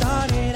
started.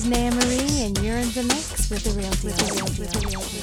is Naya Marie, and you're in the mix with the real deal. With the real deal. With the real deal.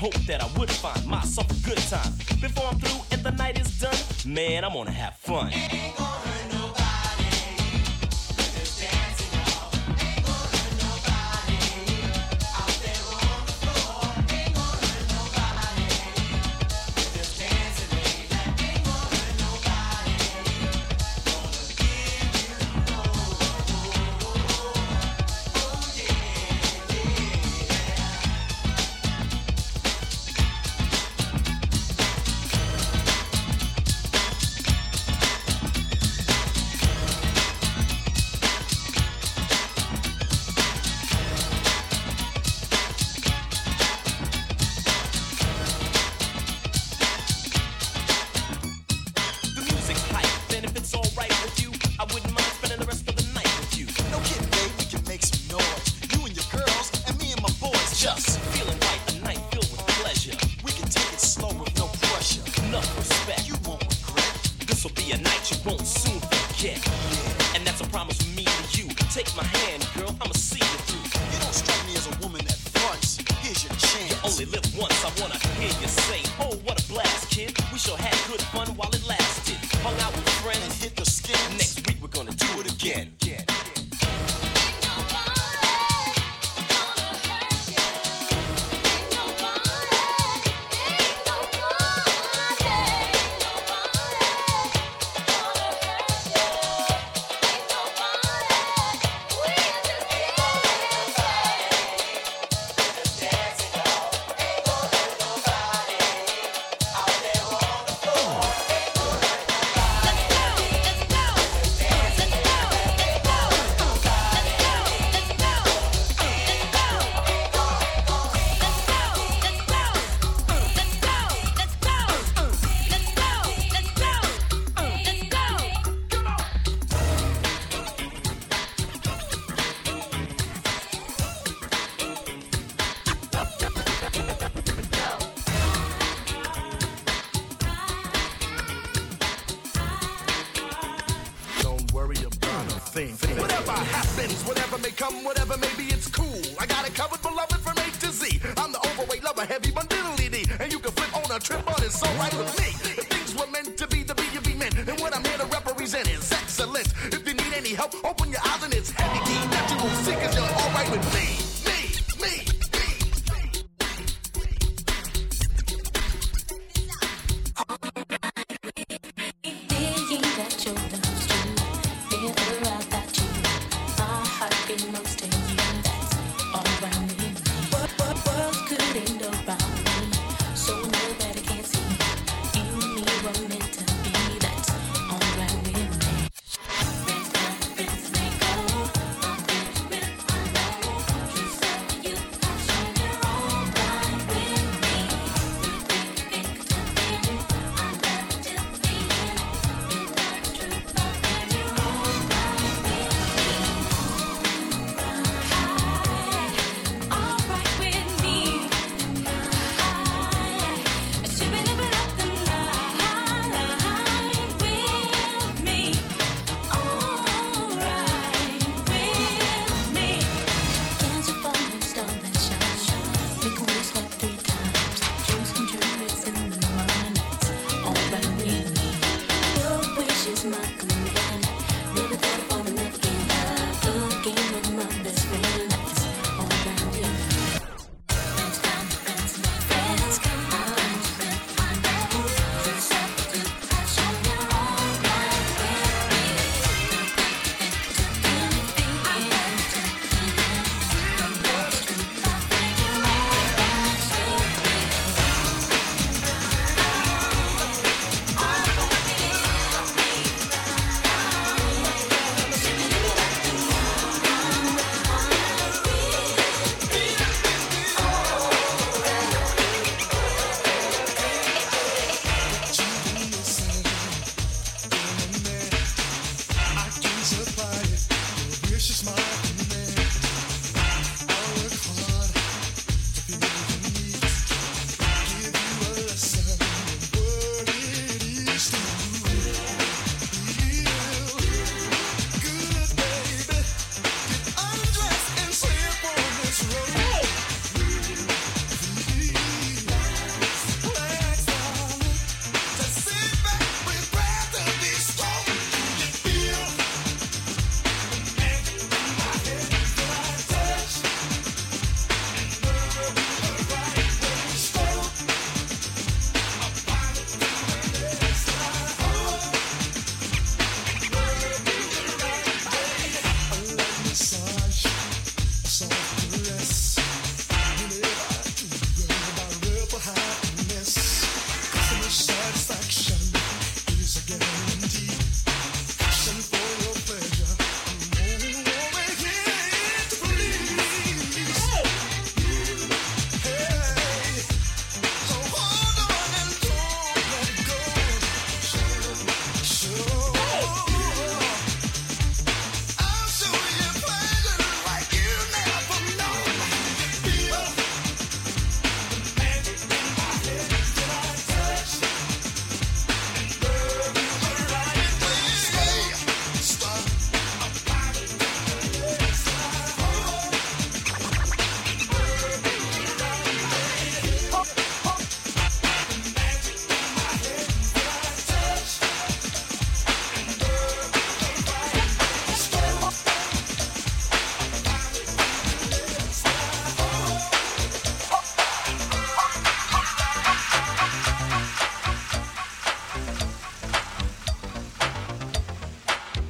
hope that I would find myself a good time. Before I'm through and the night is done, man, I'm gonna have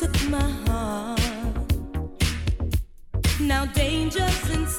took my heart. Now danger's inside.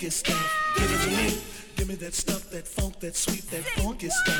funky stuff. Give it to me. Give me that stuff, that funk, that sweet, that funky stuff.